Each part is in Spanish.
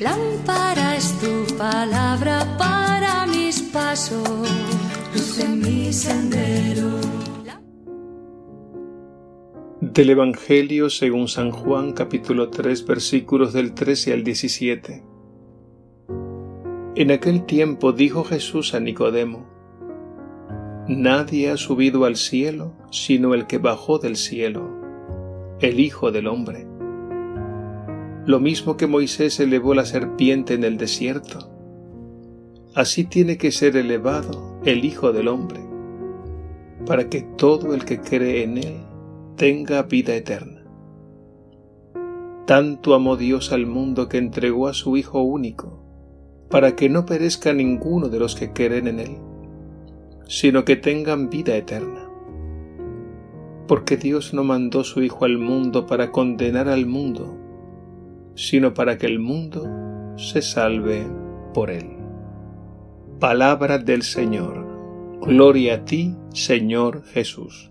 Lámpara es tu palabra para mis pasos, luz en mi sendero. Del Evangelio según San Juan capítulo 3 versículos del 13 al 17. En aquel tiempo dijo Jesús a Nicodemo, Nadie ha subido al cielo sino el que bajó del cielo, el Hijo del Hombre lo mismo que Moisés elevó la serpiente en el desierto. Así tiene que ser elevado el Hijo del Hombre, para que todo el que cree en Él tenga vida eterna. Tanto amó Dios al mundo que entregó a su Hijo único, para que no perezca ninguno de los que creen en Él, sino que tengan vida eterna. Porque Dios no mandó su Hijo al mundo para condenar al mundo, sino para que el mundo se salve por él. Palabra del Señor. Gloria a ti, Señor Jesús.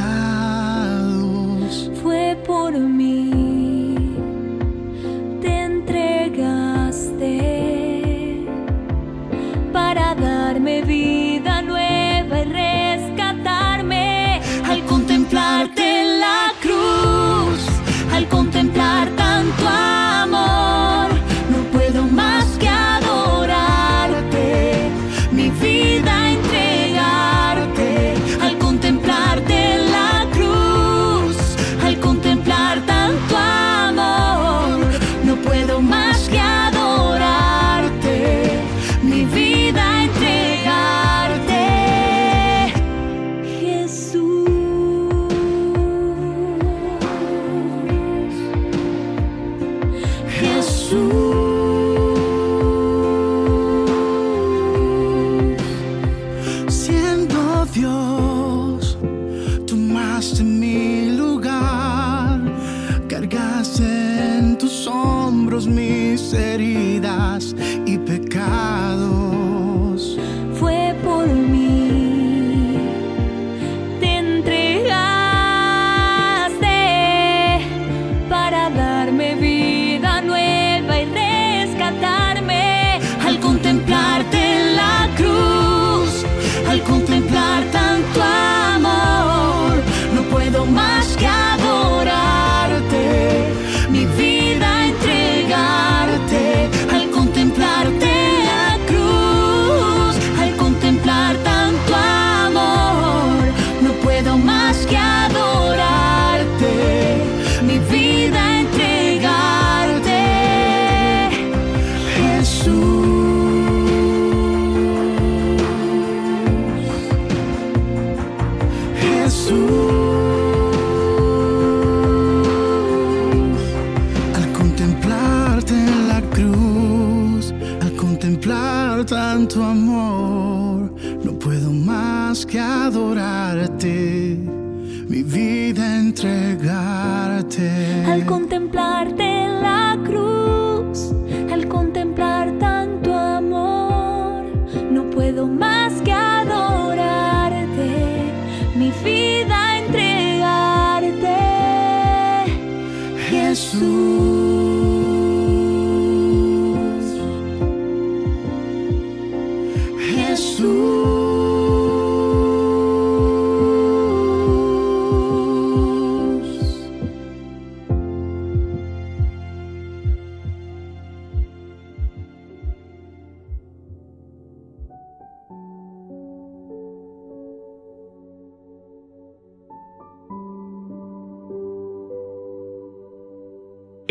Al contemplarte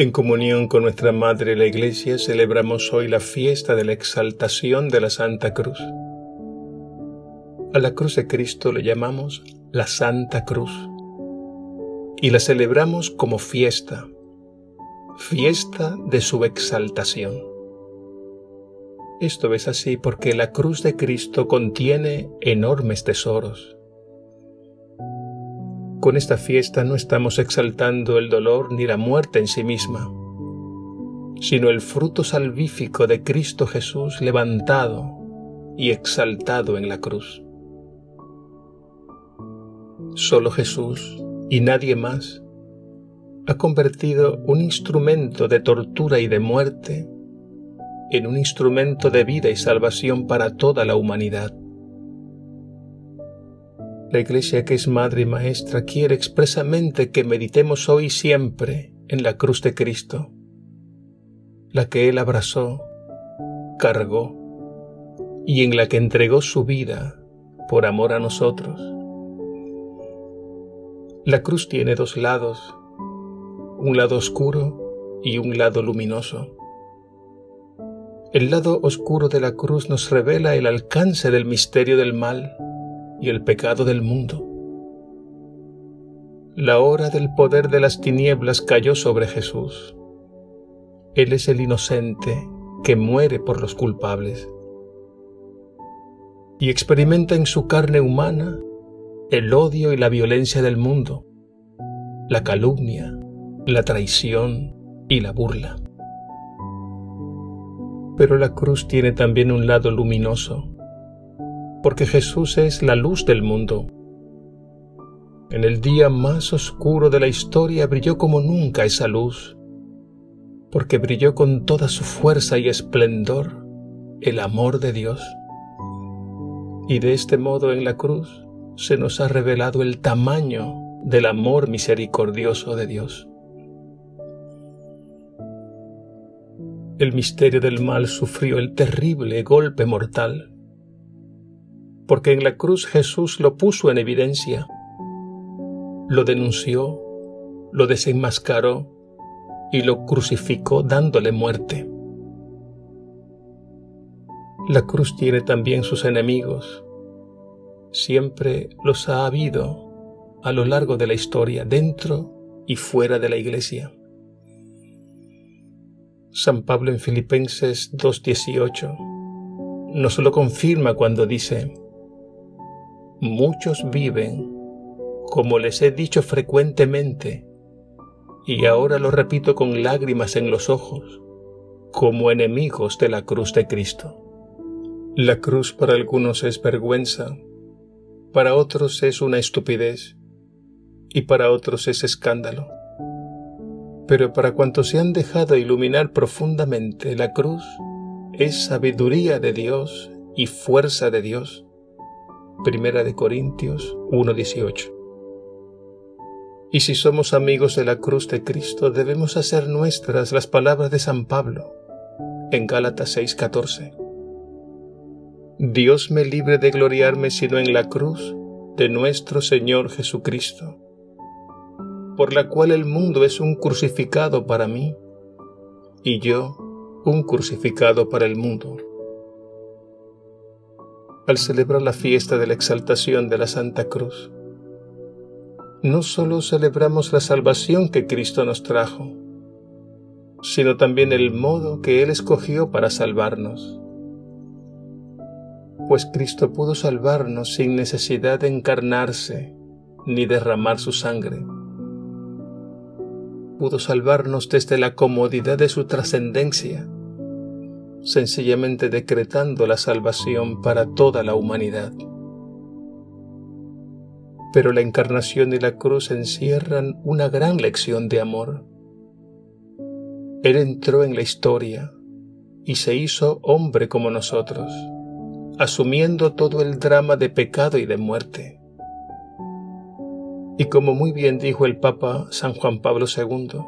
En comunión con nuestra Madre la Iglesia celebramos hoy la fiesta de la exaltación de la Santa Cruz. A la cruz de Cristo le llamamos la Santa Cruz y la celebramos como fiesta, fiesta de su exaltación. Esto es así porque la cruz de Cristo contiene enormes tesoros. Con esta fiesta no estamos exaltando el dolor ni la muerte en sí misma, sino el fruto salvífico de Cristo Jesús levantado y exaltado en la cruz. Solo Jesús y nadie más ha convertido un instrumento de tortura y de muerte en un instrumento de vida y salvación para toda la humanidad. La Iglesia que es Madre y Maestra quiere expresamente que meditemos hoy y siempre en la cruz de Cristo, la que Él abrazó, cargó y en la que entregó su vida por amor a nosotros. La cruz tiene dos lados, un lado oscuro y un lado luminoso. El lado oscuro de la cruz nos revela el alcance del misterio del mal y el pecado del mundo. La hora del poder de las tinieblas cayó sobre Jesús. Él es el inocente que muere por los culpables y experimenta en su carne humana el odio y la violencia del mundo, la calumnia, la traición y la burla. Pero la cruz tiene también un lado luminoso, porque Jesús es la luz del mundo. En el día más oscuro de la historia brilló como nunca esa luz, porque brilló con toda su fuerza y esplendor el amor de Dios. Y de este modo en la cruz se nos ha revelado el tamaño del amor misericordioso de Dios. El misterio del mal sufrió el terrible golpe mortal porque en la cruz Jesús lo puso en evidencia, lo denunció, lo desenmascaró y lo crucificó dándole muerte. La cruz tiene también sus enemigos. Siempre los ha habido a lo largo de la historia, dentro y fuera de la iglesia. San Pablo en Filipenses 2.18 nos lo confirma cuando dice, muchos viven, como les he dicho frecuentemente, y ahora lo repito con lágrimas en los ojos, como enemigos de la cruz de Cristo. La cruz para algunos es vergüenza, para otros es una estupidez y para otros es escándalo. Pero para cuantos se han dejado iluminar profundamente, la cruz es sabiduría de Dios y fuerza de Dios Primera de Corintios 1:18. Y si somos amigos de la cruz de Cristo, debemos hacer nuestras las palabras de San Pablo en Gálatas 6:14. Dios me libre de gloriarme sino en la cruz de nuestro Señor Jesucristo, por la cual el mundo es un crucificado para mí y yo un crucificado para el mundo al celebrar la fiesta de la exaltación de la Santa Cruz. No solo celebramos la salvación que Cristo nos trajo, sino también el modo que Él escogió para salvarnos. Pues Cristo pudo salvarnos sin necesidad de encarnarse ni derramar su sangre. Pudo salvarnos desde la comodidad de su trascendencia sencillamente decretando la salvación para toda la humanidad. Pero la encarnación y la cruz encierran una gran lección de amor. Él entró en la historia y se hizo hombre como nosotros, asumiendo todo el drama de pecado y de muerte. Y como muy bien dijo el Papa San Juan Pablo II,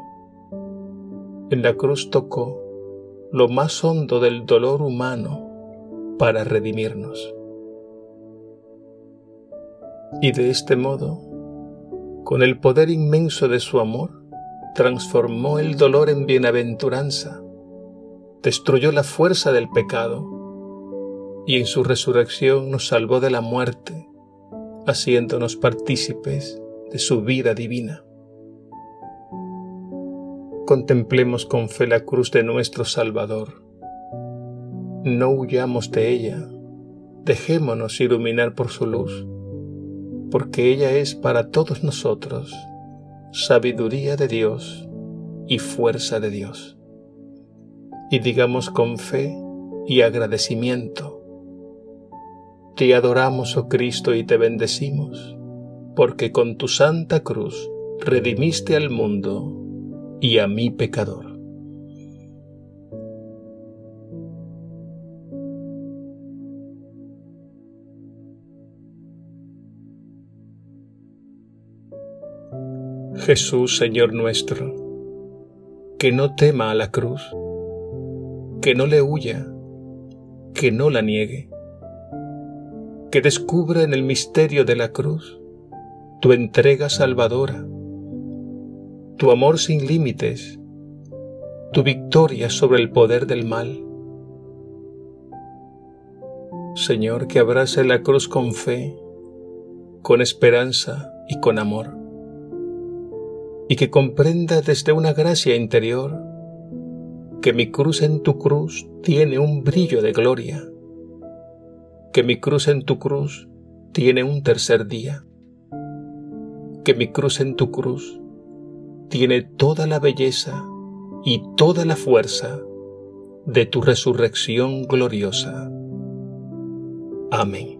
en la cruz tocó lo más hondo del dolor humano para redimirnos. Y de este modo, con el poder inmenso de su amor, transformó el dolor en bienaventuranza, destruyó la fuerza del pecado y en su resurrección nos salvó de la muerte, haciéndonos partícipes de su vida divina. Contemplemos con fe la cruz de nuestro Salvador. No huyamos de ella, dejémonos iluminar por su luz, porque ella es para todos nosotros sabiduría de Dios y fuerza de Dios. Y digamos con fe y agradecimiento, te adoramos, oh Cristo, y te bendecimos, porque con tu santa cruz redimiste al mundo y a mi pecador. Jesús, Señor nuestro, que no tema a la cruz, que no le huya, que no la niegue, que descubra en el misterio de la cruz tu entrega salvadora, tu amor sin límites, tu victoria sobre el poder del mal. Señor, que abrace la cruz con fe, con esperanza y con amor. Y que comprenda desde una gracia interior que mi cruz en tu cruz tiene un brillo de gloria, que mi cruz en tu cruz tiene un tercer día, que mi cruz en tu cruz tiene toda la belleza y toda la fuerza de tu resurrección gloriosa. Amén.